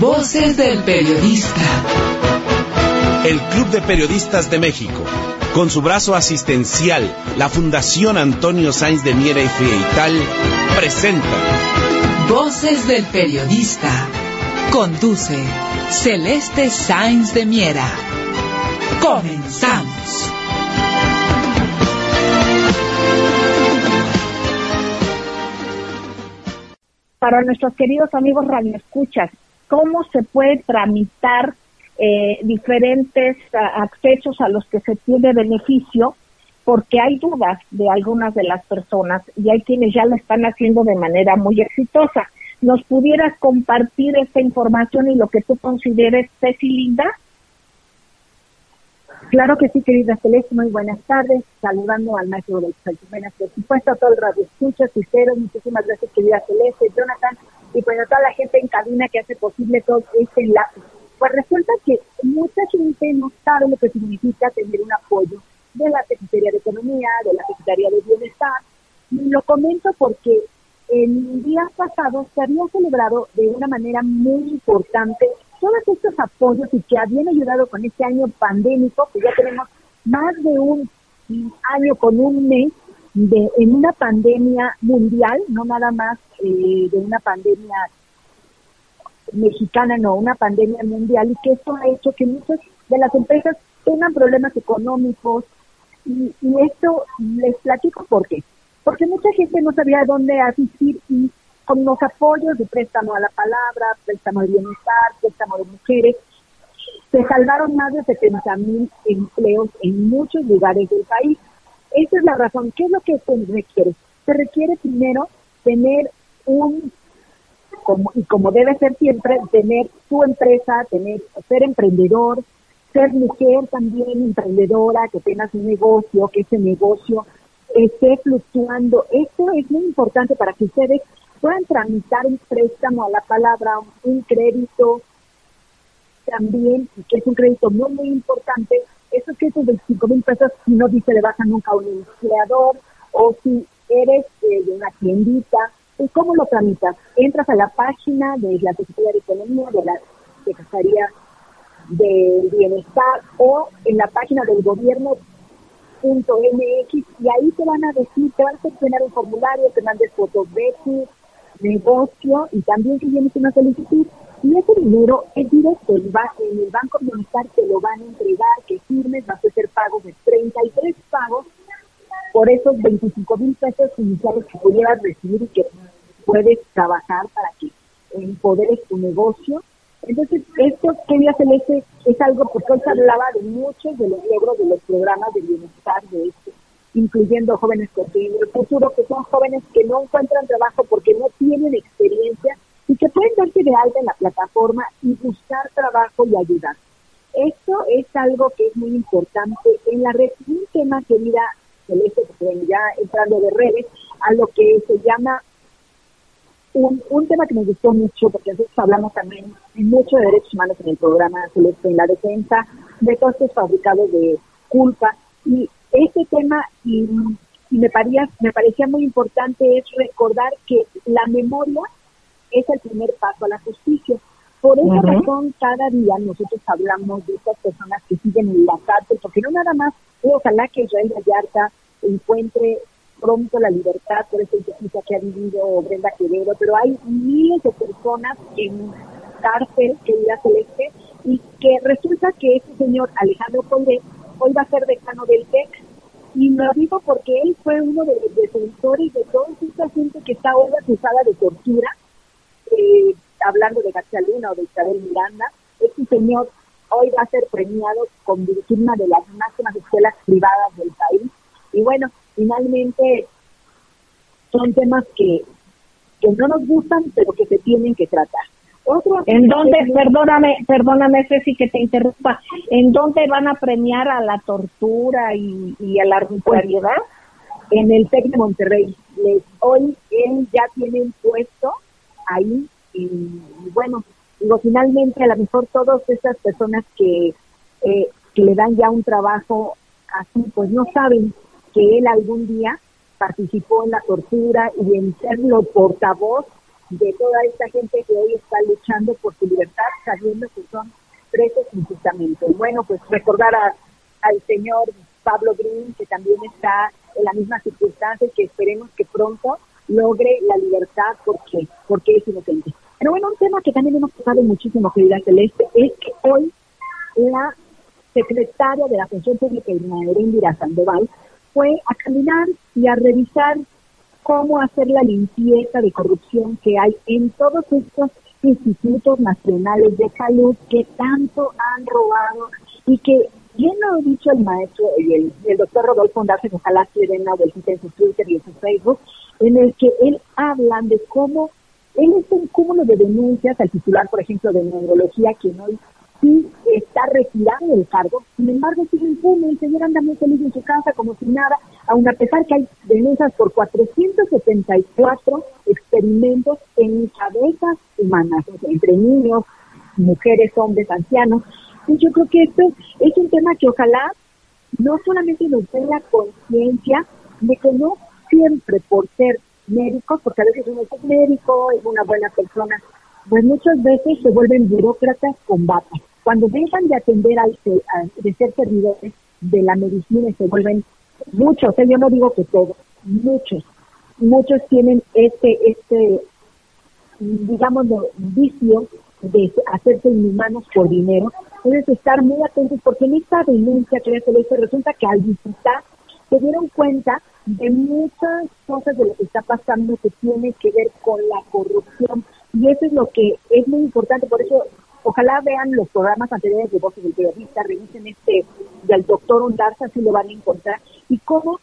Voces del Periodista. El Club de Periodistas de México, con su brazo asistencial, la Fundación Antonio Sáenz de Miera y Frieital, presenta Voces del Periodista. Conduce Celeste Sáenz de Miera. Comenzamos. Para nuestros queridos amigos radioescuchas, cómo se puede tramitar eh, diferentes accesos a los que se tiene beneficio, porque hay dudas de algunas de las personas y hay quienes ya lo están haciendo de manera muy exitosa. ¿Nos pudieras compartir esta información y lo que tú consideres, Ceci Linda? Claro que sí, querida Celeste, muy buenas tardes. Saludando al maestro del Buenas, por supuesto, a todo el radio escucha, muchísimas gracias, querida Celeste, Jonathan, y pues toda la gente en cabina que hace posible todo este enlace. Pues resulta que mucha gente no sabe lo que significa tener un apoyo de la Secretaría de Economía, de la Secretaría de Bienestar. Lo comento porque el día pasado se había celebrado de una manera muy importante todos estos apoyos y que habían ayudado con este año pandémico, que ya tenemos más de un año con un mes de, en una pandemia mundial, no nada más eh, de una pandemia mexicana, no, una pandemia mundial, y que esto ha hecho que muchas de las empresas tengan problemas económicos. Y, esto les platico por qué. Porque mucha gente no sabía dónde asistir y con los apoyos de préstamo a la palabra, préstamo de bienestar, préstamo de mujeres, se salvaron más de 70 mil empleos en muchos lugares del país. Esa es la razón. ¿Qué es lo que se requiere? Se requiere primero tener un, como, y como debe ser siempre, tener su empresa, tener, ser emprendedor, ser mujer también emprendedora, que tengas un negocio, que ese negocio esté fluctuando. Esto es muy importante para que ustedes puedan tramitar un préstamo a la palabra, un crédito también, que es un crédito muy, muy importante, esos 125 mil pesos si no dice le baja nunca a un empleador o si eres eh, de una tiendita, ¿y cómo lo tramitas? Entras a la página de la Secretaría de Economía, de la Secretaría del Bienestar o en la página del gobierno .mx y ahí te van a decir, te van a seleccionar un formulario, te mandes fotos de tu negocio y también que tienes una solicitud y ese dinero es directo, en el Banco Bienestar te lo van a entregar, que firmes, vas a hacer pagos de 33 pagos por esos 25 mil pesos iniciales que pudieras recibir y que puedes trabajar para que empoderes tu negocio. Entonces, esto, quería Celeste, es algo, porque hoy se hablaba de muchos de los logros de los programas de bienestar de este, incluyendo jóvenes que tienen el futuro, que son jóvenes que no encuentran trabajo porque no tienen experiencia y que pueden darse de alta en la plataforma y buscar trabajo y ayudar. Esto es algo que es muy importante en la red. Un tema, querida Celeste, que ya entrando de redes, a lo que se llama un, un tema que me gustó mucho, porque nosotros hablamos también mucho de derechos humanos en el programa Celeste, en la defensa de todos estos fabricados de culpa. Y este tema, y, me, parecía, me parecía muy importante, es recordar que la memoria es el primer paso a la justicia. Por esa razón, cada día nosotros hablamos de estas personas que siguen en la cárcel, porque no nada más, ojalá que Israel Vallarta encuentre pronto la libertad por esa injusticia que ha vivido Brenda Quevedo, pero hay miles de personas en cárcel, querida Celeste, y que resulta que ese señor Alejandro Poiré hoy va a ser decano del TEC, y lo digo porque él fue uno de los defensores de toda esta gente que está hoy acusada de tortura, eh, hablando de García Luna o de Isabel Miranda, este señor hoy va a ser premiado con una de las máximas escuelas privadas del país. Y bueno, finalmente son temas que, que no nos gustan, pero que se tienen que tratar. ¿En dónde, perdóname, perdóname Ceci que te interrumpa, ¿en dónde van a premiar a la tortura y, a la arbitrariedad? En el TEC de Monterrey. Les, hoy él ya tiene un puesto ahí y, bueno, digo, finalmente a lo mejor todas esas personas que, eh, que le dan ya un trabajo así, pues no saben que él algún día participó en la tortura y en ser lo portavoz de toda esta gente que hoy está luchando por su libertad, sabiendo que son presos injustamente. Bueno, pues recordar al señor Pablo Green, que también está en la misma circunstancia y que esperemos que pronto logre la libertad porque, porque es inocente. Pero bueno, un tema que también hemos tocado muchísimo, querida Celeste, es que hoy la secretaria de la Función Pública, Indira Sandoval, fue a caminar y a revisar cómo hacer la limpieza de corrupción que hay en todos estos institutos nacionales de salud que tanto han robado y que bien lo ha dicho el maestro y el, doctor Rodolfo Andarse, que ojalá se den una en su Twitter y en su Facebook, en el que él habla de cómo él es un cúmulo de denuncias al titular, por ejemplo, de neurología, que hoy sí está retirado del cargo, sin embargo sigue impune, el señor anda muy feliz en su casa como si nada, aun a pesar que hay denuncias por 474 experimentos en cabezas humanas, entre niños, mujeres, hombres, ancianos. Y yo creo que esto es un tema que ojalá no solamente nos dé la conciencia de que no siempre por ser médicos, porque a veces uno es médico, es una buena persona, pues muchas veces se vuelven burócratas con bata. Cuando dejan de atender al, de ser servidores de la medicina se vuelven muchos, ¿eh? yo no digo que todos, muchos, muchos tienen este, este, digamos, vicio de hacerse inhumanos por dinero. Entonces estar muy atentos porque en esta denuncia que se resulta que al visitar se dieron cuenta de muchas cosas de lo que está pasando que tiene que ver con la corrupción y eso es lo que es muy importante, por eso ojalá vean los programas anteriores de Voces del Periodista, revisen este del doctor Ondarza, si lo van a encontrar, y cómo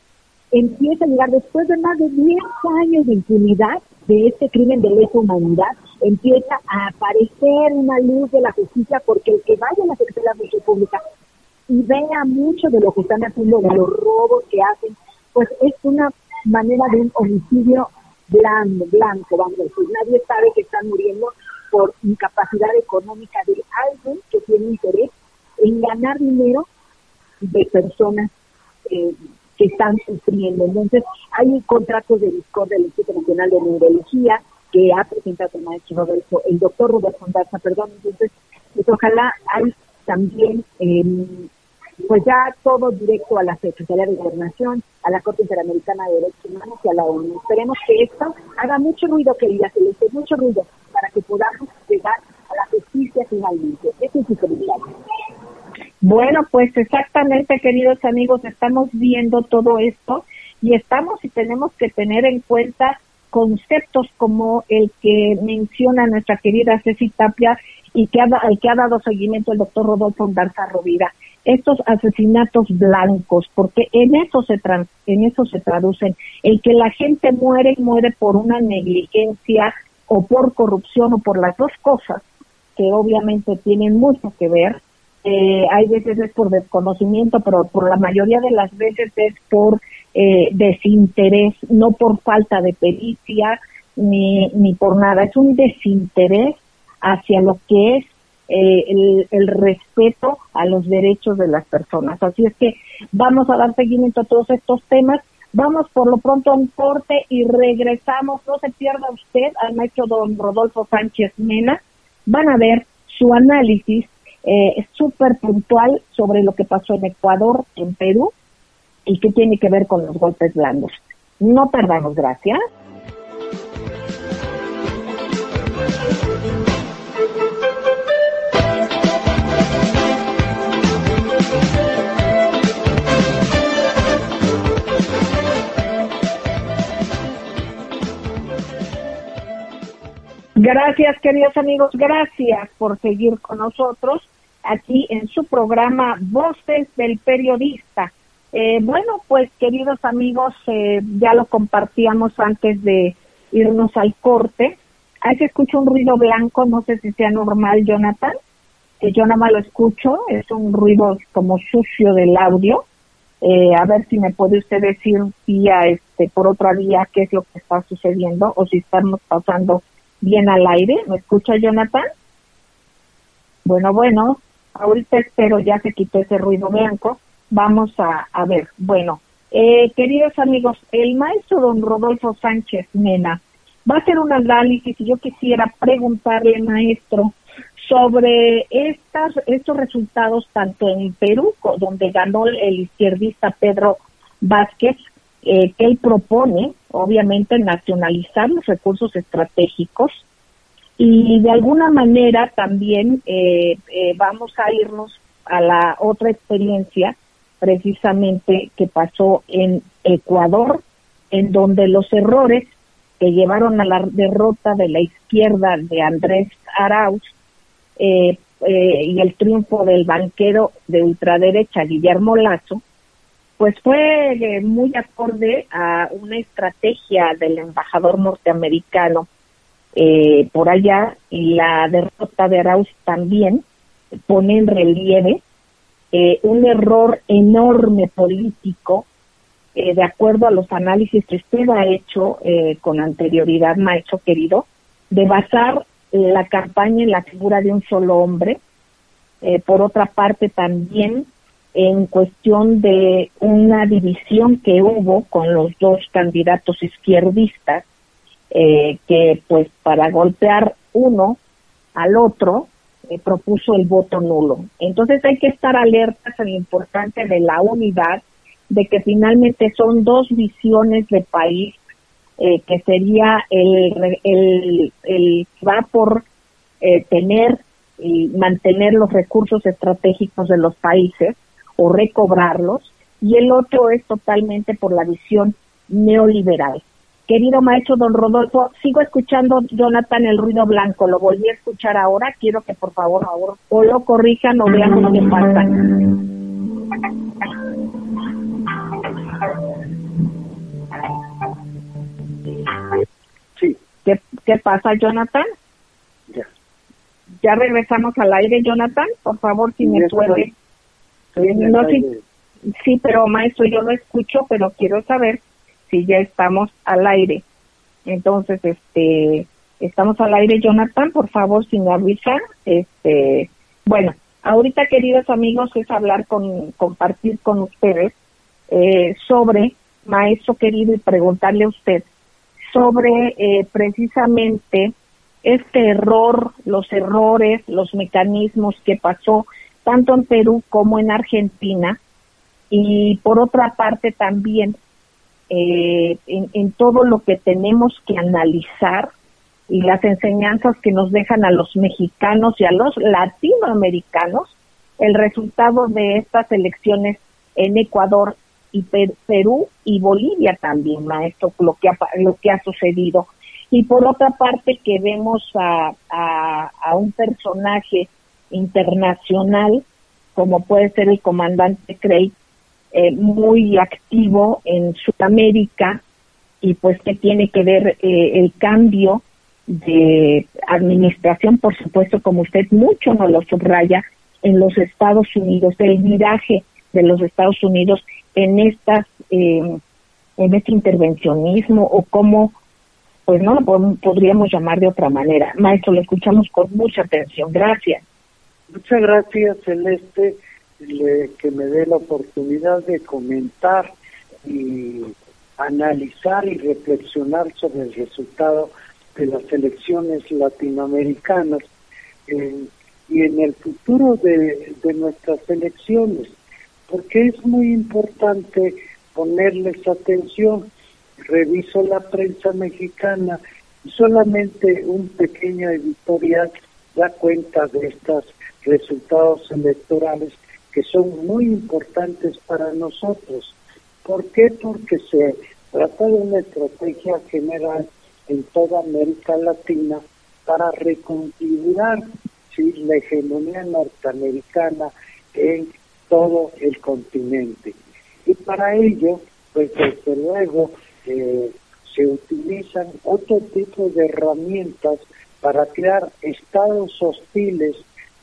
empieza a llegar después de más de 10 años de impunidad de este crimen de lesa humanidad, empieza a aparecer una luz de la justicia porque el que vaya a la Secretaría de la Pública y vea mucho de lo que están haciendo, de los robos que hacen, pues es una manera de un homicidio blanco, blanco, vamos a decir. Nadie sabe que están muriendo por incapacidad económica de alguien que tiene interés en ganar dinero de personas eh, que están sufriendo. Entonces, hay un contrato de discord del Instituto Nacional de Neurología que ha presentado el maestro Roberto, el doctor Roberto Fondaza, perdón. Entonces, pues ojalá hay también eh, pues ya todo directo a la Secretaría de Gobernación, a la Corte Interamericana de Derechos Humanos y a la ONU. Esperemos que esto haga mucho ruido, querida Celeste, mucho ruido, para que podamos llegar a la justicia finalmente. Ese es mi comentario. Bueno, pues exactamente, queridos amigos, estamos viendo todo esto y estamos y tenemos que tener en cuenta conceptos como el que menciona nuestra querida Ceci Tapia y que ha, que ha dado seguimiento el doctor Rodolfo Garza Rovira estos asesinatos blancos, porque en eso se en eso se traducen, el que la gente muere muere por una negligencia o por corrupción o por las dos cosas que obviamente tienen mucho que ver. Eh, hay veces es por desconocimiento, pero por la mayoría de las veces es por eh, desinterés, no por falta de pericia ni, ni por nada, es un desinterés hacia lo que es eh, el, respeto a los derechos de las personas. Así es que vamos a dar seguimiento a todos estos temas. Vamos por lo pronto a un corte y regresamos. No se pierda usted al maestro don Rodolfo Sánchez Mena. Van a ver su análisis eh, súper puntual sobre lo que pasó en Ecuador, en Perú y qué tiene que ver con los golpes blandos. No perdamos, gracias. Gracias, queridos amigos, gracias por seguir con nosotros aquí en su programa Voces del Periodista. Eh, bueno, pues queridos amigos, eh, ya lo compartíamos antes de, irnos al corte. Ahí se escucha un ruido blanco, no sé si sea normal, Jonathan, que yo nada más lo escucho, es un ruido como sucio del audio. Eh, a ver si me puede usted decir vía, este, por otra vía, qué es lo que está sucediendo o si estamos pasando bien al aire. ¿Me escucha, Jonathan? Bueno, bueno, ahorita espero ya se quitó ese ruido blanco. Vamos a, a ver. Bueno, eh, queridos amigos, el maestro don Rodolfo Sánchez Mena va a hacer un análisis y yo quisiera preguntarle, maestro, sobre estas, estos resultados tanto en Perú, donde ganó el izquierdista Pedro Vázquez, eh, que él propone, obviamente, nacionalizar los recursos estratégicos. Y de alguna manera también eh, eh, vamos a irnos a la otra experiencia precisamente que pasó en Ecuador, en donde los errores que llevaron a la derrota de la izquierda de Andrés Arauz eh, y el triunfo del banquero de ultraderecha Guillermo Lazo, pues fue muy acorde a una estrategia del embajador norteamericano eh, por allá y la derrota de Arauz también pone en relieve eh, un error enorme político eh, de acuerdo a los análisis que usted ha hecho con anterioridad, maestro querido, de basar la campaña en la figura de un solo hombre. por otra parte, también en cuestión de una división que hubo con los dos candidatos izquierdistas eh, que pues para golpear uno al otro eh, propuso el voto nulo. Entonces hay que estar alertas a lo importante de la unidad, de que finalmente son dos visiones de país, eh, que sería el, el, el va por tener y mantener los recursos estratégicos de los países o recobrarlos, y el otro es totalmente por la visión neoliberal. Querido maestro don Rodolfo, sigo escuchando, Jonathan, el ruido blanco. Lo volví a escuchar ahora. Quiero que por favor ahora o lo corrijan o veamos qué pasa. Sí. ¿Qué, qué pasa, Jonathan? Ya. Ya regresamos al aire, Jonathan. Por favor, si me puede. No, sí, sí, pero maestro, yo lo escucho, pero quiero saber si ya estamos al aire. Entonces, este, estamos al aire, Jonathan, por favor, sin avisar. Este, bueno, ahorita, queridos amigos, es hablar con, compartir con ustedes eh, sobre, maestro querido, y preguntarle a usted sobre eh, precisamente este error, los errores, los mecanismos que pasó tanto en Perú como en Argentina, y por otra parte también eh, en, todo lo que tenemos que analizar y las enseñanzas que nos dejan a los mexicanos y a los latinoamericanos el resultado de estas elecciones en Ecuador y Perú y Bolivia también, maestro, lo que ha, lo que ha sucedido. Y por otra parte que vemos a, a, a un personaje internacional como puede ser el comandante Craig, eh, muy activo en Sudamérica y pues que tiene que ver eh, el cambio de administración, por supuesto, como usted mucho nos lo subraya, en los Estados Unidos, el viraje de los Estados Unidos en estas em, en este intervencionismo o como pues no lo podríamos llamar de otra manera. Maestro, lo escuchamos con mucha atención. Gracias. Muchas gracias, Celeste que me dé la oportunidad de comentar y analizar y reflexionar sobre el resultado de las elecciones latinoamericanas y en el futuro de, nuestras elecciones, porque es muy importante ponerles atención. Reviso la prensa mexicana y solamente un pequeño editorial da cuenta de estos resultados electorales que son muy importantes para nosotros. ¿Por qué? Porque se trata de una estrategia general en toda América Latina para reconfigurar la hegemonía norteamericana en todo el continente. Y para ello, pues desde luego, eh, se utilizan otro tipo de herramientas para crear estados hostiles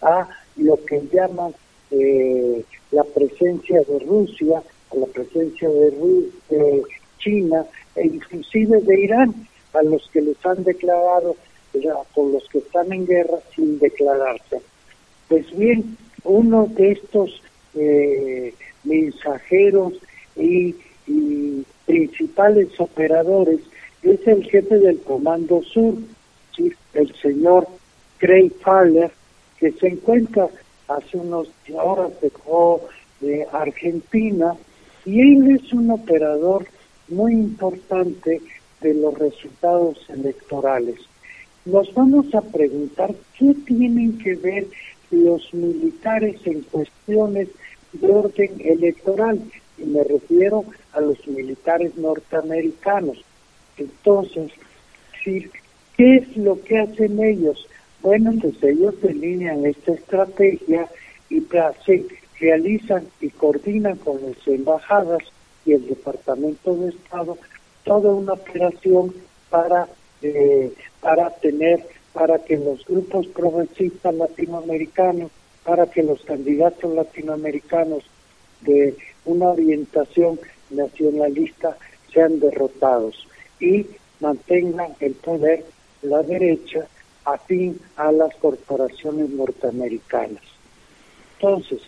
a lo que llaman eh, la presencia de Rusia, a la presencia de, China e inclusive de Irán, a los que les han declarado, con los que están en guerra sin declararse. Pues bien, uno de estos eh, mensajeros y, principales operadores es el jefe del Comando Sur, el señor Craig Fowler, que se encuentra hace unos horas de Argentina y él es un operador muy importante de los resultados electorales. Nos vamos a preguntar qué tienen que ver los militares en cuestiones de orden electoral, y me refiero a los militares norteamericanos. Entonces, ¿qué es lo que hacen ellos? Bueno, pues ellos delinean esta estrategia y realizan y coordinan con las embajadas y el Departamento de Estado toda una operación para eh, para tener para que los grupos progresistas latinoamericanos para que los candidatos latinoamericanos de una orientación nacionalista sean derrotados y mantengan el poder la derecha afín a las corporaciones norteamericanas. Entonces,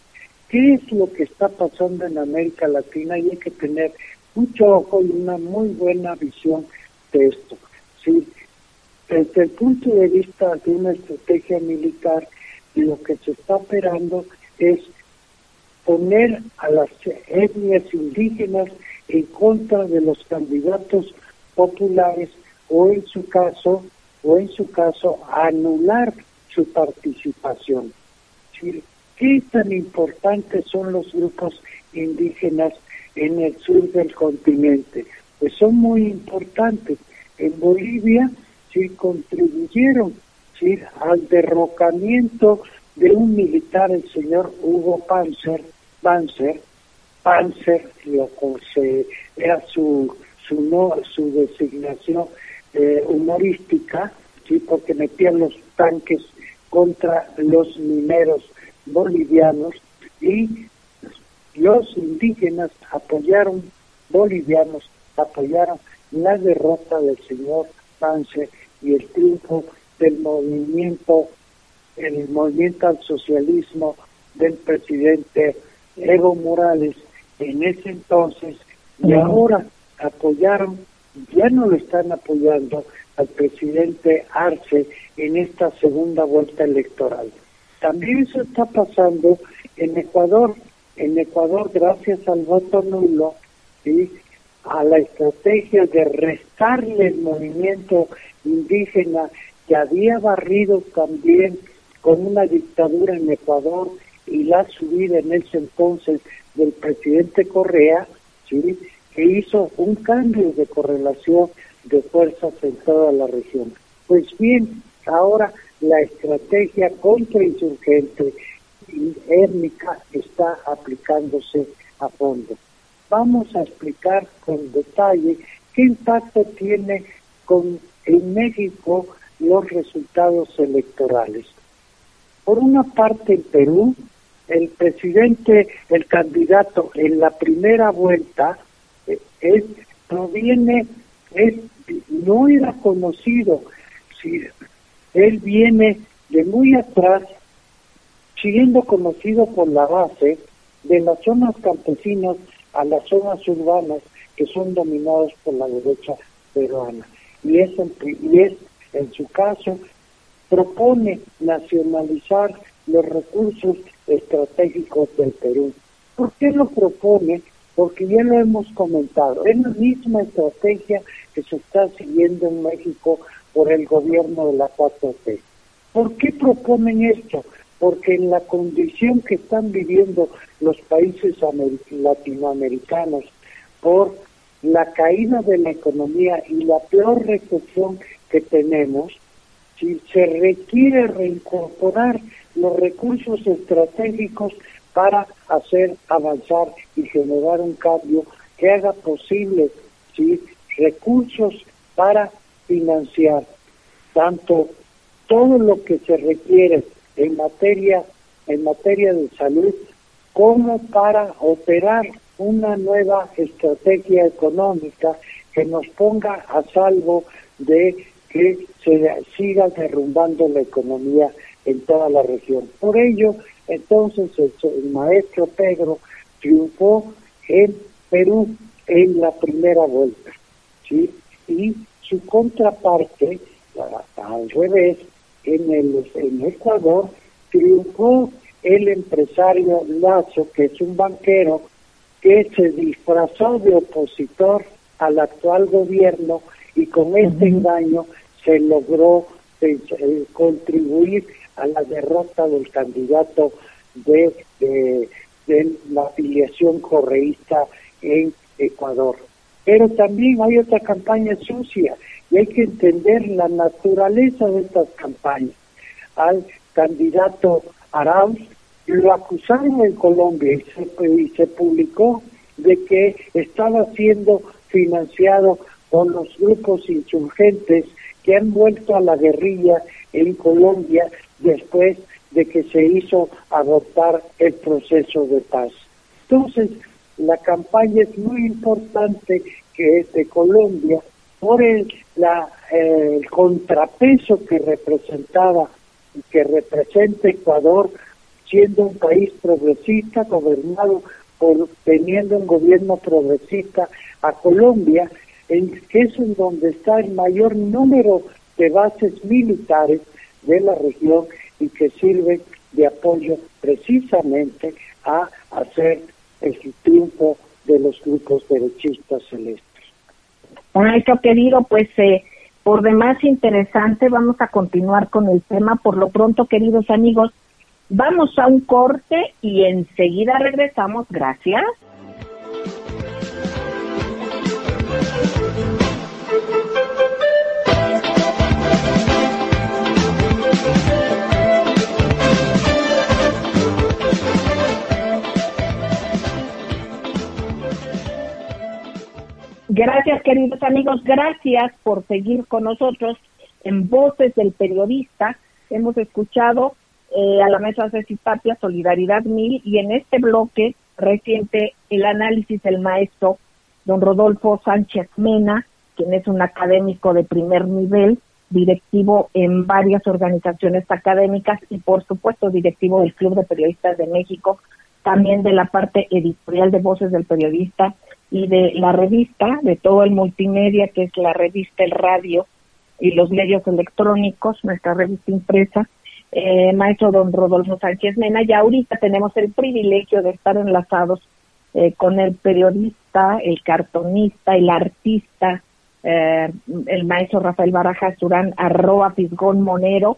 ¿qué es lo que está pasando en América Latina? Y hay que tener mucho ojo y una muy buena visión de esto. ¿sí? Desde el punto de vista de una estrategia militar, lo que se está operando es poner a las etnias indígenas en contra de los candidatos populares o en su caso o en su caso anular su participación. ¿Qué tan importantes son los grupos indígenas en el sur del continente? Pues son muy importantes. En Bolivia sí contribuyeron al derrocamiento de un militar, el señor Hugo Panzer, Panzer, Panzer, lo era su, su, no, su designación eh, humorística, sí, porque metían los tanques contra los mineros bolivianos y los indígenas apoyaron, bolivianos apoyaron la derrota del señor Pance y el triunfo del movimiento, el movimiento al socialismo del presidente Evo Morales en ese entonces. Y ahora apoyaron ya no lo están apoyando al presidente Arce en esta segunda vuelta electoral. También eso está pasando en Ecuador. En Ecuador, gracias al voto nulo y a la estrategia de restarle el movimiento indígena que había barrido también con una dictadura en Ecuador y la subida en ese entonces del presidente Correa, ¿sí? que hizo un cambio de correlación de fuerzas en toda la región. Pues bien, ahora la estrategia contrainsurgente y étnica está aplicándose a fondo. Vamos a explicar con detalle qué impacto tiene con en México los resultados electorales. Por una parte, en Perú, el presidente, el candidato en la primera vuelta, él proviene, él no era conocido, si él viene de muy atrás, siendo conocido por la base de las zonas campesinas a las zonas urbanas que son dominadas por la derecha peruana. Y es, y es en su caso, propone nacionalizar los recursos estratégicos del Perú. ¿Por qué lo propone? Porque ya lo hemos comentado, es la misma estrategia que se está siguiendo en México por el gobierno de la 4T. ¿Por qué proponen esto? Porque en la condición que están viviendo los países latinoamericanos por la caída de la economía y la peor recesión que tenemos, si se requiere reincorporar los recursos estratégicos para hacer avanzar y generar un cambio que haga posible ¿sí? recursos para financiar tanto todo lo que se requiere en materia en materia de salud como para operar una nueva estrategia económica que nos ponga a salvo de que se siga derrumbando la economía en toda la región. Por ello, entonces el, maestro Pedro triunfó en Perú en la primera vuelta, ¿sí? Y su contraparte, al revés, en el en Ecuador triunfó el empresario Lazo, que es un banquero que se disfrazó de opositor al actual gobierno y con este engaño se logró eh, contribuir a la derrota del candidato de, de la afiliación correísta en Ecuador. Pero también hay otra campaña sucia y hay que entender la naturaleza de estas campañas. Al candidato Arauz lo acusaron en Colombia y se, publicó de que estaba siendo financiado por los grupos insurgentes que han vuelto a la guerrilla en Colombia después de que se hizo adoptar el proceso de paz. Entonces, la campaña es muy importante que es de Colombia por el, la, el contrapeso que representaba que representa Ecuador siendo un país progresista, gobernado por teniendo un gobierno progresista a Colombia, en, que es en donde está el mayor número de bases militares de la región y que sirven de apoyo precisamente a hacer el triunfo de los grupos derechistas celestes. Maestro querido, pues eh, por demás interesante, vamos a continuar con el tema. Por lo pronto, queridos amigos, vamos a un corte y enseguida regresamos. Gracias. Gracias, queridos amigos. Gracias por seguir con nosotros en Voces del Periodista. Hemos escuchado eh, a la mesa Ceci Tapia, Solidaridad Mil, y en este bloque reciente el análisis del maestro don Rodolfo Sánchez Mena, quien es un académico de primer nivel, directivo en varias organizaciones académicas y por supuesto directivo del Club de Periodistas de México, también de la parte editorial de Voces del Periodista y de la revista, de todo el multimedia, que es la revista El Radio y los medios electrónicos, nuestra revista impresa, eh, maestro don Rodolfo Sánchez Mena, y ahorita tenemos el privilegio de estar enlazados eh, con el periodista, el cartonista, el artista, eh, el maestro Rafael Barajas Durán, arroba Fisgón Monero,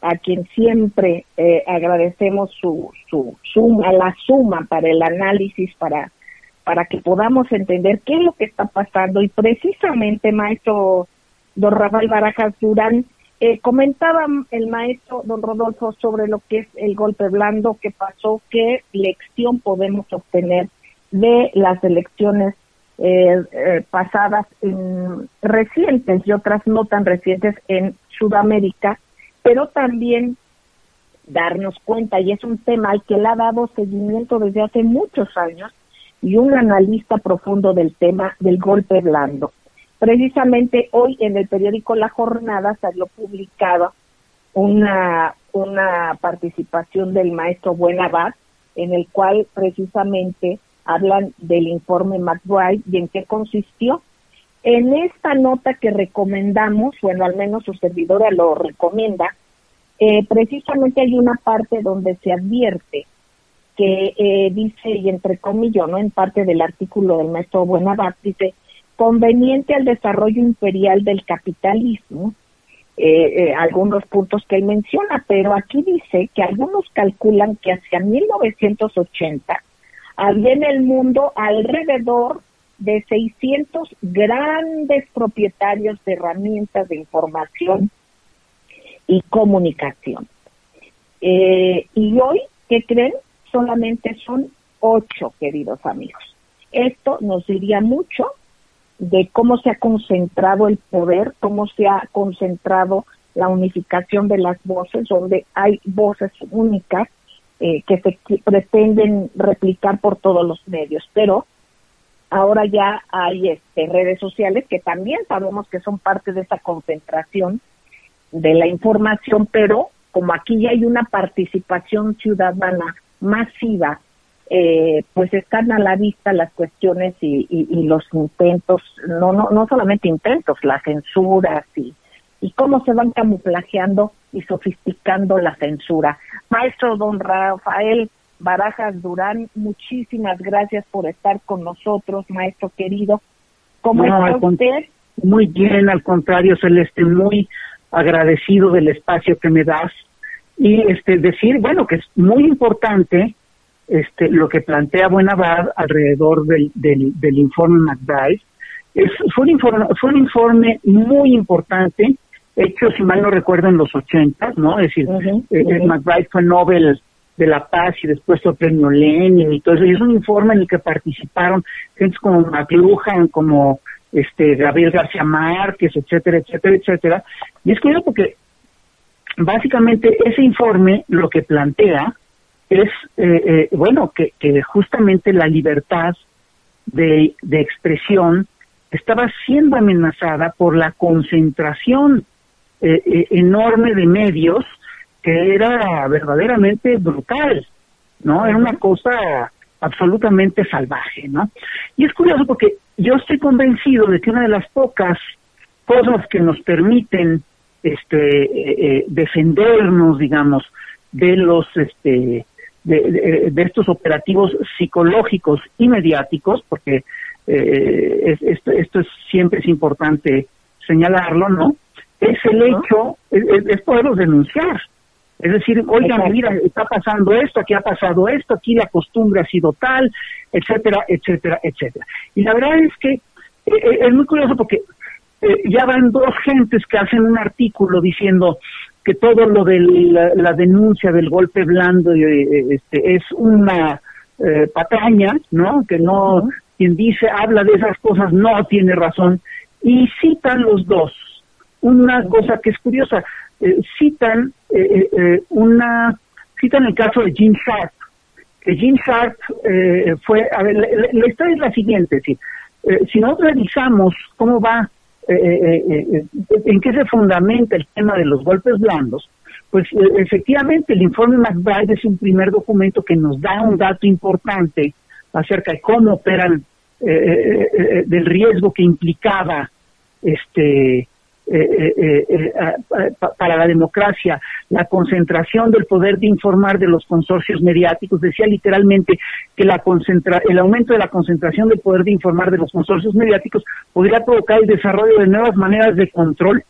a quien siempre eh, agradecemos su, su suma, la suma para el análisis, para para que podamos entender qué es lo que está pasando. Y precisamente, maestro don Rafael Barajas Durán, eh, comentaba el maestro don Rodolfo sobre lo que es el golpe blando, qué pasó, qué lección podemos obtener de las elecciones eh, eh, pasadas en, recientes y otras no tan recientes en Sudamérica, pero también darnos cuenta, y es un tema al que le ha dado seguimiento desde hace muchos años, y un analista profundo del tema del golpe blando. Precisamente hoy en el periódico La Jornada salió publicada una, una participación del maestro Buenabad, en el cual precisamente hablan del informe McBride y en qué consistió. En esta nota que recomendamos, bueno, al menos su servidora lo recomienda, eh, precisamente hay una parte donde se advierte que eh, dice, y entre comillas. En parte del artículo del maestro Buenabat, dice, conveniente al desarrollo imperial del capitalismo, eh, eh, algunos puntos que él menciona, pero aquí dice que algunos calculan que hacia 1980 había en el mundo alrededor de 600 grandes propietarios de herramientas de información y comunicación. y hoy, ¿qué creen? Solamente son ocho, queridos amigos. Esto nos diría mucho de cómo se ha concentrado el poder, cómo se ha concentrado la unificación de las voces, donde hay voces únicas eh, que se pretenden replicar por todos los medios. Pero ahora ya hay este, redes sociales que también sabemos que son parte de esa concentración de la información, pero como aquí ya hay una participación ciudadana masiva, eh, pues están a la vista las cuestiones y, y, los intentos, no, no, no solamente intentos, las censuras y, y cómo se van camuflajeando y sofisticando la censura. Maestro don Rafael Barajas Durán, muchísimas gracias por estar con nosotros, maestro querido. ¿Cómo está usted? Muy bien, al contrario, Celeste, muy agradecido del espacio que me das y este decir, bueno, que es muy importante este lo que plantea Buenavad alrededor del, del, informe McBride. Es, fue, un informe, fue un informe muy importante, hecho, si mal no recuerdo, en los 80, ¿no? Es decir, eh, McBride fue Nobel de la Paz y después fue premio Lenin y todo eso. Y es un informe en el que participaron gente como McLuhan, como este Gabriel García Márquez, etcétera, etcétera, etcétera. Y es curioso porque básicamente ese informe lo que plantea es, eh, eh, bueno, que, que, justamente la libertad de, de expresión estaba siendo amenazada por la concentración eh, enorme de medios que era verdaderamente brutal, ¿no? Era una cosa absolutamente salvaje, ¿no? Y es curioso porque yo estoy convencido de que una de las pocas cosas que nos permiten este eh, eh, defendernos digamos de los este de, estos operativos psicológicos y mediáticos porque eh, esto, esto es siempre es importante señalarlo no es el hecho es, es poderlos denunciar. Es decir, oigan, mira, está pasando esto, aquí ha pasado esto, aquí la costumbre ha sido tal, etcétera, etcétera, etcétera. Y la verdad es que es muy curioso porque eh, ya van dos gentes que hacen un artículo diciendo que todo lo de la, denuncia del golpe blando eh, este, es una eh, patraña, ¿no? Que no, quien dice, habla de esas cosas, no tiene razón. Y citan los dos una cosa que es curiosa, citan una, citan el caso de Jim Sharp, que Jim Sharp fue, a ver, la, historia es la siguiente, si, si nosotros revisamos cómo va eh, eh, eh, en qué se fundamenta el tema de los golpes blandos, pues efectivamente el informe McBride es un primer documento que nos da un dato importante acerca de cómo operan del riesgo que implicaba este eh, eh, eh, para la democracia, la concentración del poder de informar de los consorcios mediáticos, decía literalmente que la concentra el aumento de la concentración del poder de informar de los consorcios mediáticos podría provocar el desarrollo de nuevas maneras de control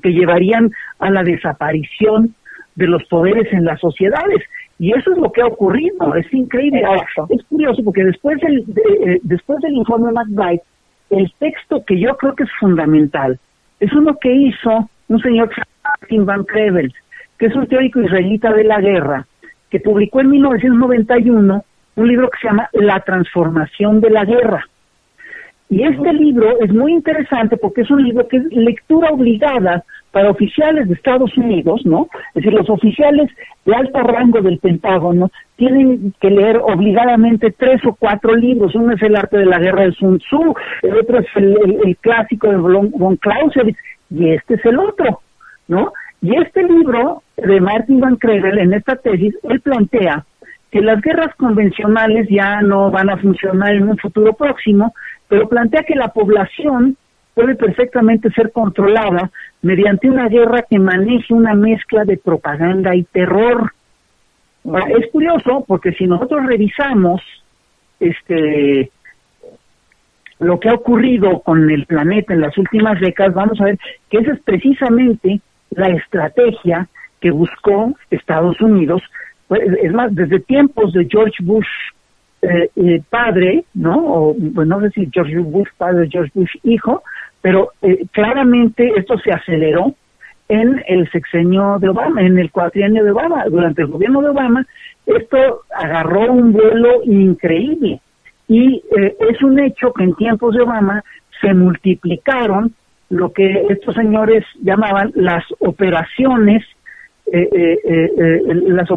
que llevarían a la desaparición de los poderes en las sociedades. Y eso es lo que ha ocurrido, es increíble. es curioso porque después del, después del informe McBride, el texto que yo creo que es fundamental es uno que hizo un señor Martin Van Crevels, que es un teórico israelita de la guerra, que publicó en 1991 un libro que se llama La transformación de la guerra. Y este libro es muy interesante porque es un libro que es lectura obligada para oficiales de Estados Unidos, ¿no? Es decir, los oficiales de alto rango del Pentágono tienen que leer obligadamente tres o cuatro libros. Uno es El arte de la guerra de Sun Tzu, el otro es el, clásico de von Clausewitz, y este es el otro, ¿no? Y este libro de Martin Van Krevel, en esta tesis, él plantea que las guerras convencionales ya no van a funcionar en un futuro próximo, pero plantea que la población puede perfectamente ser controlada mediante una guerra que maneje una mezcla de propaganda y terror. Es curioso porque si nosotros revisamos este lo que ha ocurrido con el planeta en las últimas décadas, vamos a ver que esa es precisamente la estrategia que buscó Estados Unidos, pues, es más, desde tiempos de George Bush eh, eh, padre, ¿no? O, pues no sé si George Bush padre, George Bush hijo, pero eh, claramente esto se aceleró en el sexenio de Obama, en el cuatrienio de Obama, durante el gobierno de Obama, esto agarró un vuelo increíble. Y eh, es un hecho que en tiempos de Obama se multiplicaron lo que estos señores llamaban las operaciones, eh, eh, las,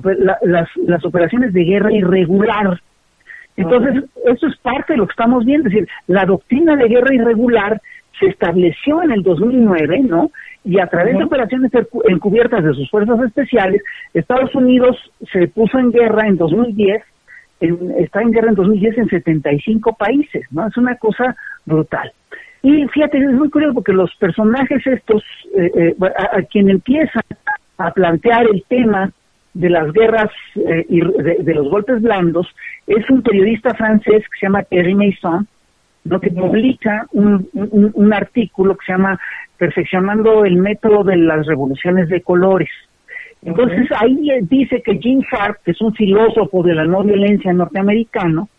las, las, operaciones de guerra irregular. Entonces, eso es parte de lo que estamos viendo, es decir, la doctrina de guerra irregular se estableció en el 2009, ¿no? Y a través de operaciones encubiertas de sus fuerzas especiales, Estados Unidos se puso en guerra en 2010, está en guerra en 2010 en 75 países, ¿no? Es una cosa brutal. Y fíjate, es muy curioso porque los personajes estos, eh, eh, a, quien empiezan a plantear el tema de las guerras eh, y de, los golpes blandos, es un periodista francés que se llama Thierry Maison, ¿no? que publica un, un, artículo que se llama Perfeccionando el método de las revoluciones de colores. Entonces ahí dice que Jim Sharp, que es un filósofo de la no violencia norteamericano,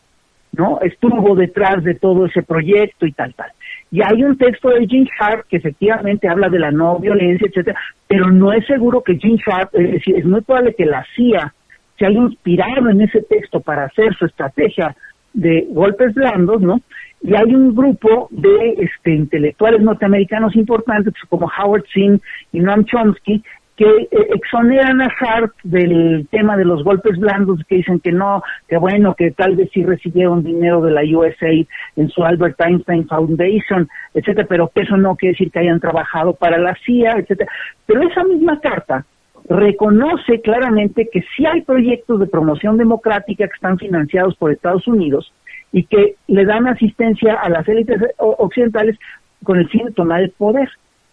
¿no? Estuvo detrás de todo ese proyecto y tal, tal. Y hay un texto de Jim Sharp que efectivamente habla de la no violencia, etcétera, pero no es seguro que Jim Sharp, es decir, es muy probable que la CIA se haya inspirado en ese texto para hacer su estrategia de golpes blandos, ¿no? Y hay un grupo de este, intelectuales norteamericanos importantes como Howard Zinn y Noam Chomsky que eh, exoneran a Hart del tema de los golpes blandos, que dicen que no, que bueno, que tal vez sí recibieron dinero de la USAID en su Albert Einstein Foundation, etcétera, pero eso no quiere decir que hayan trabajado para la CIA, etcétera. Pero esa misma carta reconoce claramente que sí hay proyectos de promoción democrática que están financiados por Estados Unidos y que le dan asistencia a las élites occidentales con el fin de tomar el poder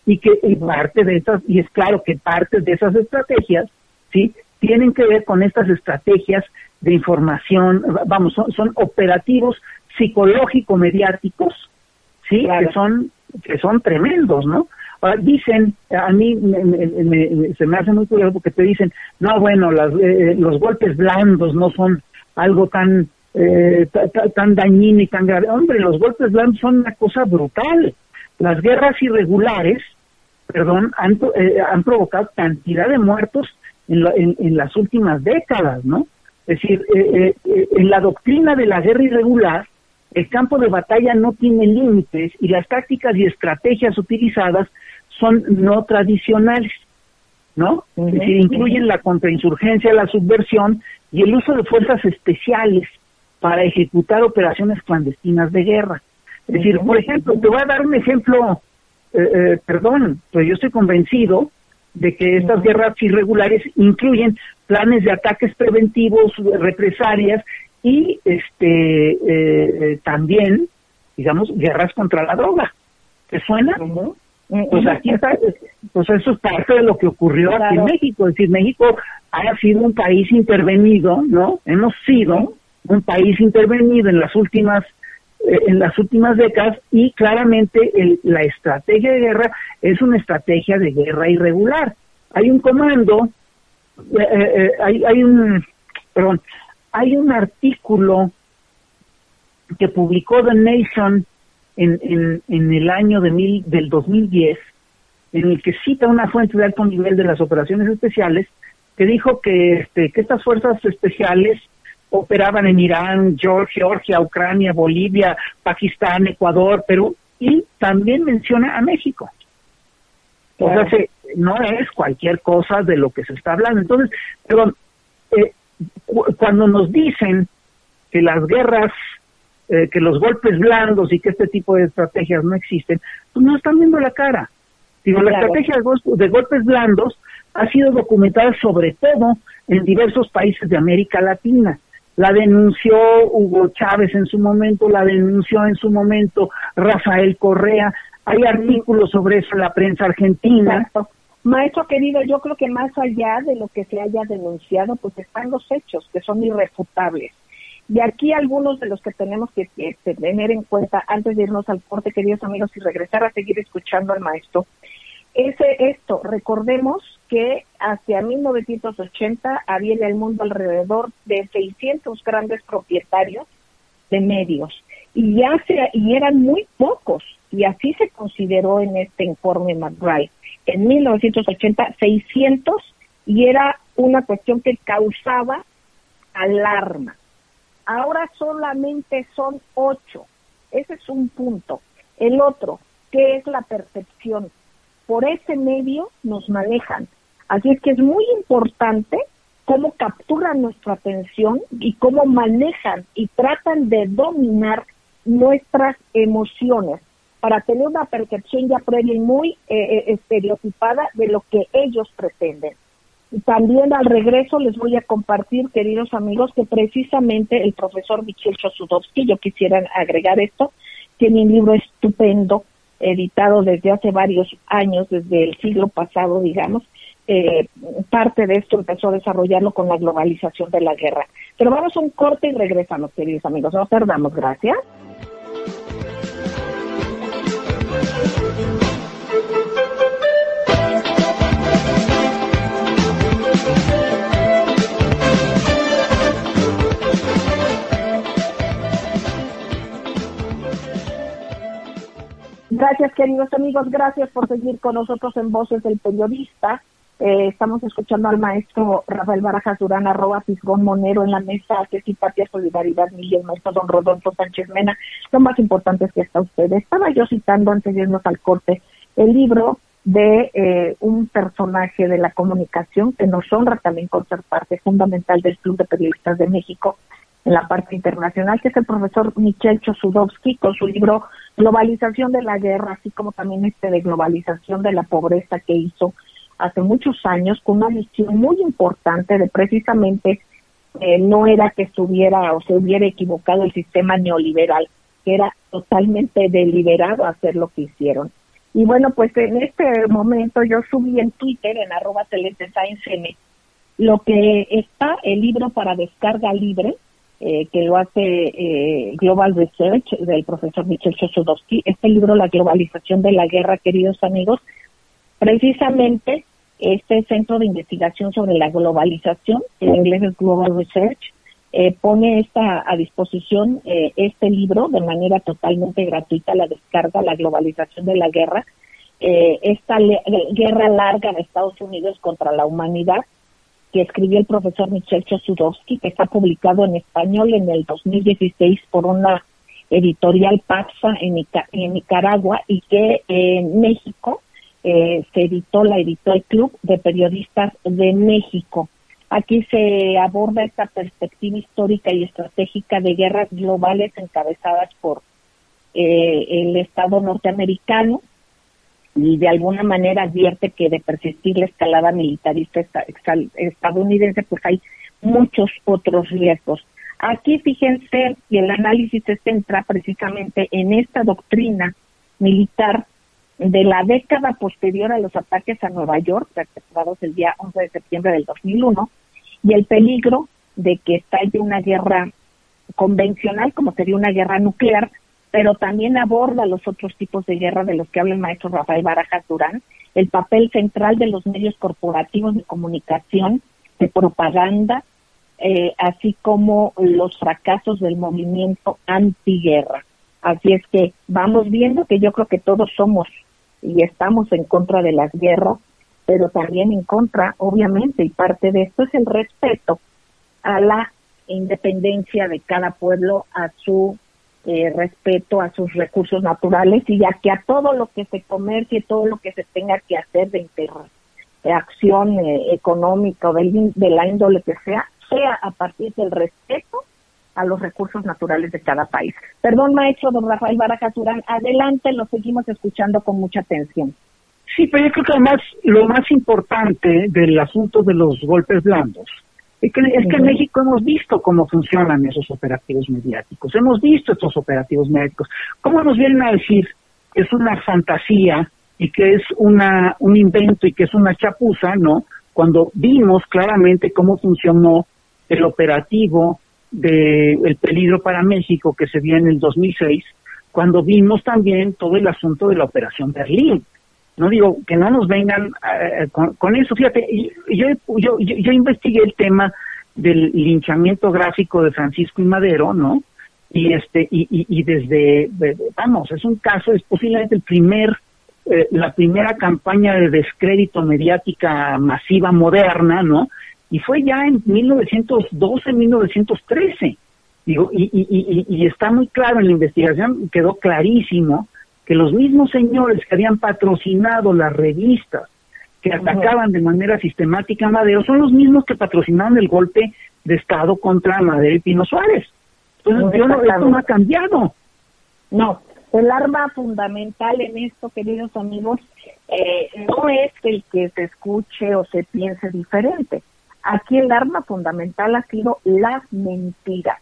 y que parte de esas, y es claro que parte de esas estrategias, ¿sí? Tienen que ver con estas estrategias de información, vamos, son, operativos psicológico-mediáticos, ¿sí? Que son, que son tremendos, ¿no? Ahora, dicen, a mí se me hace muy curioso porque te dicen, no, bueno, las, eh, los golpes blandos no son algo tan, eh, tan dañino y tan grave. Hombre, los golpes blandos son una cosa brutal. Las guerras irregulares, perdón, han, eh, han provocado cantidad de muertos en, en, las últimas décadas, ¿no? Es decir, eh, eh, en la doctrina de la guerra irregular, el campo de batalla no tiene límites y las tácticas y estrategias utilizadas son no tradicionales, ¿no? Es decir, incluyen la contrainsurgencia, la subversión y el uso de fuerzas especiales para ejecutar operaciones clandestinas de guerra. Es decir, por ejemplo, te voy a dar un ejemplo eh, eh, perdón, pues yo estoy convencido de que estas guerras irregulares incluyen planes de ataques preventivos, represalias y este eh, también, digamos, guerras contra la droga. ¿Te suena? Pues aquí está, pues eso es parte de lo que ocurrió aquí en México. Es decir, México ha sido un país intervenido, ¿no? Hemos sido un país intervenido en las últimas eh, en las últimas décadas y claramente la estrategia de guerra es una estrategia de guerra irregular. Hay un comando, eh, eh, hay, hay un, perdón, hay un artículo que publicó The Nation en, en, en el año de mil, del 2010, en el que cita una fuente de alto nivel de las operaciones especiales, que dijo que, este, que estas fuerzas especiales operaban en Irán, Georgia, Ucrania, Bolivia, Pakistán, Ecuador, Perú, y también menciona a México. Entonces, no es cualquier cosa de lo que se está hablando. Entonces, perdón, eh, cuando nos dicen que las guerras, eh, que los golpes blandos y que este tipo de estrategias no existen, pues no están viendo la cara. Digo, la estrategia de golpes blandos ha sido documentada sobre todo en diversos países de América Latina la denunció Hugo Chávez en su momento, la denunció en su momento Rafael Correa, hay artículos sobre eso en la prensa argentina. Maestro querido, yo creo que más allá de lo que se haya denunciado, pues están los hechos que son irrefutables. Y aquí algunos de los que tenemos que, tener en cuenta antes de irnos al corte, queridos amigos, y regresar a seguir escuchando al maestro, es esto, recordemos que hacia 1980 había en el mundo alrededor de 600 grandes propietarios de medios y ya se, y eran muy pocos y así se consideró en este informe McBride. En 1980 600 y era una cuestión que causaba alarma. Ahora solamente son ocho. Ese es un punto. El otro, ¿qué es la percepción? Por ese medio nos manejan. Así es que es muy importante cómo capturan nuestra atención y cómo manejan y tratan de dominar nuestras emociones para tener una percepción ya previa y muy eh, eh, estereotipada de lo que ellos pretenden. Y también al regreso les voy a compartir, queridos amigos, que precisamente el profesor Michel Chosudowski, yo quisiera agregar esto, tiene un libro estupendo, editado desde hace varios años, desde el siglo pasado, digamos, eh, parte de esto empezó a desarrollarlo con la globalización de la guerra. Pero vamos a un corte y regresamos, queridos amigos. No perdamos, gracias. Gracias, queridos amigos. Gracias por seguir con nosotros en Voces del Periodista. Eh, estamos escuchando al maestro Rafael Barajas Durán, arroba Fisgón Monero en la mesa, que simpatía, solidaridad, Miguel, maestro don Rodolfo Sánchez Mena. Lo más importante es que está usted. Estaba yo citando antes de irnos al corte el libro de eh, un personaje de la comunicación que nos honra también con ser parte fundamental del Club de Periodistas de México en la parte internacional, que es el profesor Michel Chosudowski, con su libro Globalización de la Guerra, así como también este de Globalización de la Pobreza que hizo hace muchos años, con una visión muy importante de precisamente eh, no era que estuviera o se hubiera equivocado el sistema neoliberal, que era totalmente deliberado hacer lo que hicieron. Y bueno, pues en este momento yo subí en Twitter, en arroba Science lo que está el libro para descarga libre, eh, que lo hace eh, Global Research del profesor Michel Chosudowski. Este libro, La globalización de la guerra, queridos amigos, precisamente este centro de investigación sobre la globalización, en inglés es Global Research, eh, pone esta a disposición eh, este libro de manera totalmente gratuita, la descarga, la globalización de la guerra, eh, esta guerra larga de Estados Unidos contra la humanidad, que escribió el profesor Michel Chosudowski, que está publicado en español en el 2016 por una editorial Paxa en, Nicaragua y que en México se editó, la editó el Club de Periodistas de México. Aquí se aborda esta perspectiva histórica y estratégica de guerras globales encabezadas por eh, el Estado norteamericano y de alguna manera advierte que de persistir la escalada militarista estadounidense pues hay muchos otros riesgos. Aquí fíjense y el análisis se centra precisamente en esta doctrina militar de la década posterior a los ataques a Nueva York, perpetrados el día 11 de septiembre del 2001, y el peligro de que estalle una guerra convencional, como sería una guerra nuclear, pero también aborda los otros tipos de guerra de los que habla el maestro Rafael Barajas Durán, el papel central de los medios corporativos de comunicación, de propaganda, eh, así como los fracasos del movimiento antiguerra. Así es que vamos viendo que yo creo que todos somos y estamos en contra de las guerras, pero también en contra, obviamente, y parte de esto es el respeto a la independencia de cada pueblo, a su eh, respeto a sus recursos naturales y ya que a todo lo que se comercie, todo lo que se tenga que hacer de interacción eh, económica o de la índole que sea, sea a partir del respeto a los recursos naturales de cada país. Perdón, maestro don Rafael Barajas Durán, adelante, lo seguimos escuchando con mucha atención. Sí, pero yo creo que además lo más importante del asunto de los golpes blandos es que, es que en México hemos visto cómo funcionan esos operativos mediáticos, hemos visto estos operativos mediáticos. ¿Cómo nos vienen a decir que es una fantasía y que es una, un invento y que es una chapuza, no? Cuando vimos claramente cómo funcionó el operativo de el peligro para México que se dio en el 2006, cuando vimos también todo el asunto de la operación Berlín. No digo que no nos vengan eh, con, eso. Fíjate, yo, yo, yo, investigué el tema del linchamiento gráfico de Francisco y Madero, ¿no? Y este y, y, desde vamos, es un caso, es posiblemente el primer eh, la primera campaña de descrédito mediática masiva moderna, ¿no? y fue ya en 1912, 1913. Digo, y, y, y, está muy claro en la investigación, quedó clarísimo que los mismos señores que habían patrocinado las revistas que atacaban de manera sistemática a Madero son los mismos que patrocinaron el golpe de Estado contra Madero y Pino Suárez. Entonces, yo no, esto no ha cambiado. No, el arma fundamental en esto, queridos amigos, eh, no es el que se escuche o se piense diferente. Aquí el arma fundamental ha sido la mentira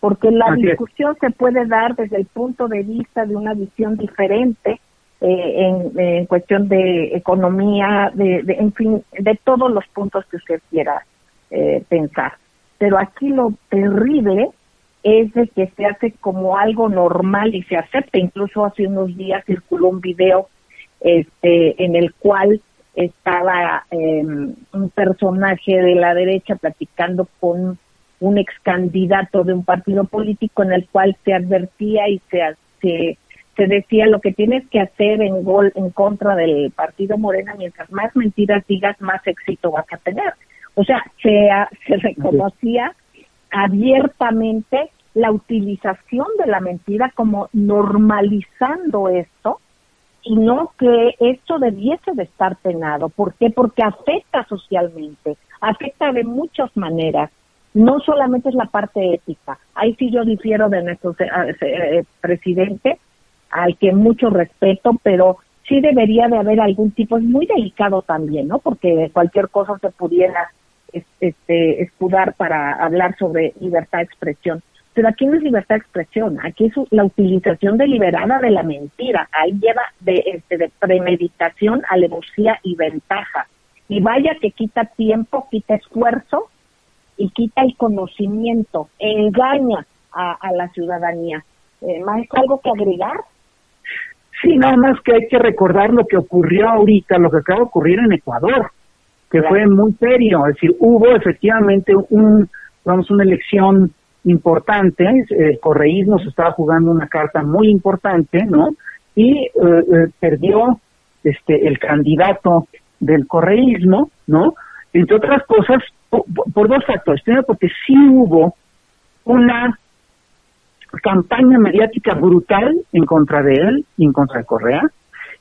porque la discusión se puede dar desde el punto de vista de una visión diferente eh, en, cuestión de economía, de, en fin, de todos los puntos que usted quiera eh, pensar. Pero aquí lo terrible es de que se hace como algo normal y se acepta. Incluso hace unos días circuló un video este, en el cual estaba em, un personaje de la derecha platicando con un ex candidato de un partido político en el cual se advertía y se, se, se decía lo que tienes que hacer en gol en contra del partido Morena, mientras más mentiras digas, más éxito vas a tener. O sea, se, se reconocía abiertamente la utilización de la mentira como normalizando esto y no que esto debiese de estar penado. ¿Por qué? Porque afecta socialmente, afecta de muchas maneras no solamente es la parte ética, ahí sí yo difiero de nuestro eh, eh, presidente, al que mucho respeto, pero sí debería de haber algún tipo, es muy delicado también, ¿no? Porque cualquier cosa se pudiera este, escudar para hablar sobre libertad de expresión. Pero aquí no es libertad de expresión, aquí es la utilización deliberada de la mentira. Ahí lleva de, este, de premeditación, alevosía y ventaja. Y vaya que quita tiempo, quita esfuerzo y quita el conocimiento, engaña a, la ciudadanía. Eh, ¿Más algo que agregar? Sí, nada más que hay que recordar lo que ocurrió ahorita, lo que acaba de ocurrir en Ecuador, que fue muy serio, es decir, hubo efectivamente un, vamos, una elección importante, el correísmo se estaba jugando una carta muy importante, ¿no? Y eh, eh, perdió este el candidato del correísmo, ¿no? Entre otras cosas, por, dos factores. Primero, porque sí hubo una campaña mediática brutal en contra de él y en contra de Correa.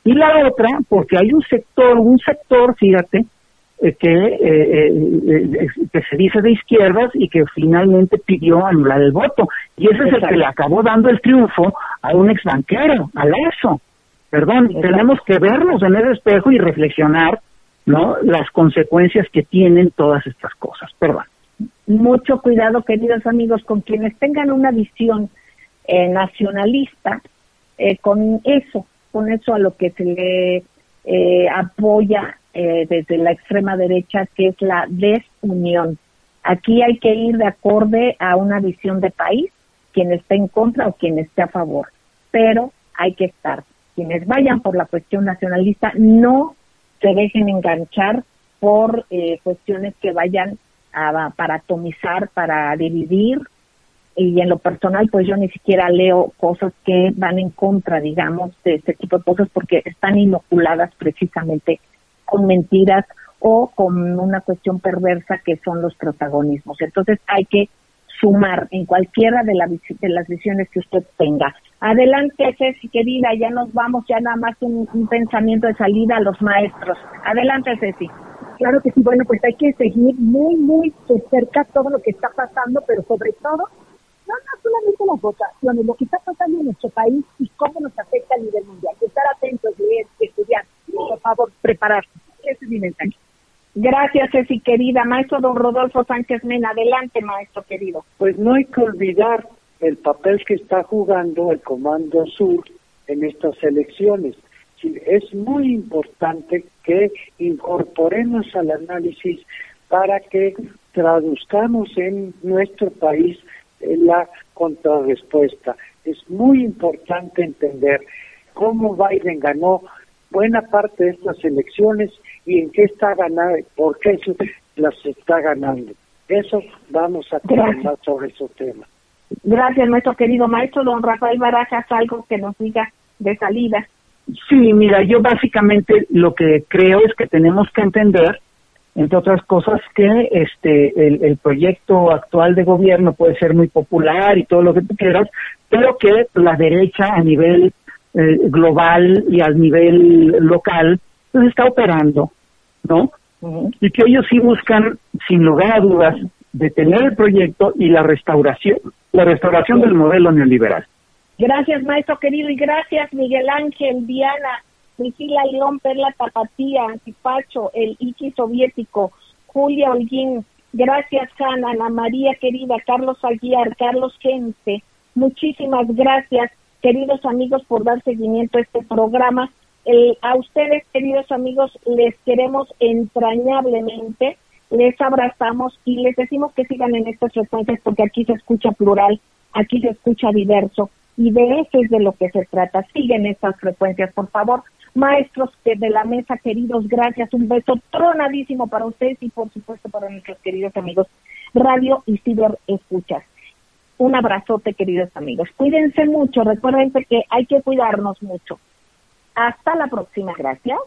Y la otra, porque hay un sector, un sector, fíjate, eh, que, eh, eh, que se dice de izquierdas y que finalmente pidió anular el voto. Y ese es el que le acabó dando el triunfo a un ex banquero, a Lazo. Perdón, tenemos que vernos en el espejo y reflexionar ¿no? Las consecuencias que tienen todas estas cosas. Perdón. Mucho cuidado, queridos amigos, con quienes tengan una visión eh, nacionalista, eh, con eso, con eso a lo que se le eh, apoya desde la extrema derecha, que es la desunión. Aquí hay que ir de acorde a una visión de país, quien esté en contra o quien esté a favor, pero hay que estar. Quienes vayan por la cuestión nacionalista no se dejen enganchar por eh, cuestiones que vayan a, para atomizar, para dividir. Y en lo personal, pues yo ni siquiera leo cosas que van en contra, digamos, de este tipo de cosas porque están inoculadas precisamente con mentiras o con una cuestión perversa que son los protagonismos. Entonces hay que sumar en cualquiera de, de las visiones que usted tenga. Adelante, Ceci, querida, ya nos vamos, ya nada más un, pensamiento de salida a los maestros. Adelante, Ceci. Claro que sí, bueno, pues hay que seguir muy, muy de cerca todo lo que está pasando, pero sobre todo, no, no solamente las votaciones, lo que está pasando en nuestro país y cómo nos afecta a nivel mundial. Estar atentos, leer, estudiar, por favor, prepararse. Ese es mi mensaje. Gracias, Ceci, querida. Maestro don Rodolfo Sánchez Mena, adelante, maestro querido. Pues no hay que olvidar el papel que está jugando el Comando Sur en estas elecciones. Es muy importante que incorporemos al análisis para que traduzcamos en nuestro país la contrarrespuesta. Es muy importante entender cómo Biden ganó buena parte de estas elecciones y en qué está ganando, por qué las está ganando. Eso vamos a trabajar sobre esos temas. Gracias, nuestro querido maestro don Rafael Barajas, algo que nos diga de salida. Sí, mira, yo básicamente lo que creo es que tenemos que entender entre otras cosas, que este el, proyecto actual de gobierno puede ser muy popular y todo lo que tú quieras, pero que la derecha a nivel eh, global y a nivel local pues está operando, ¿no? Y que ellos sí buscan, sin lugar a dudas, detener el proyecto y la restauración, la restauración del modelo neoliberal. Gracias, maestro querido, y gracias, Miguel Ángel, Diana, Priscila León, Perla Tapatía, Antipacho, el Iki soviético, Julia Holguín, gracias, Hanna, Ana María querida, Carlos Aguiar, Carlos Gente, muchísimas gracias, queridos amigos, por dar seguimiento a este programa. a ustedes, queridos amigos, les queremos entrañablemente, les abrazamos y les decimos que sigan en estas frecuencias porque aquí se escucha plural, aquí se escucha diverso y de eso es de lo que se trata. Siguen estas frecuencias, por favor. Maestros de la mesa, queridos, gracias. Un beso tronadísimo para ustedes y, por supuesto, para nuestros queridos amigos Radio y Ciber Escuchas. Un abrazote, queridos amigos. Cuídense mucho. Recuerden que hay que cuidarnos mucho. Hasta la próxima. Gracias.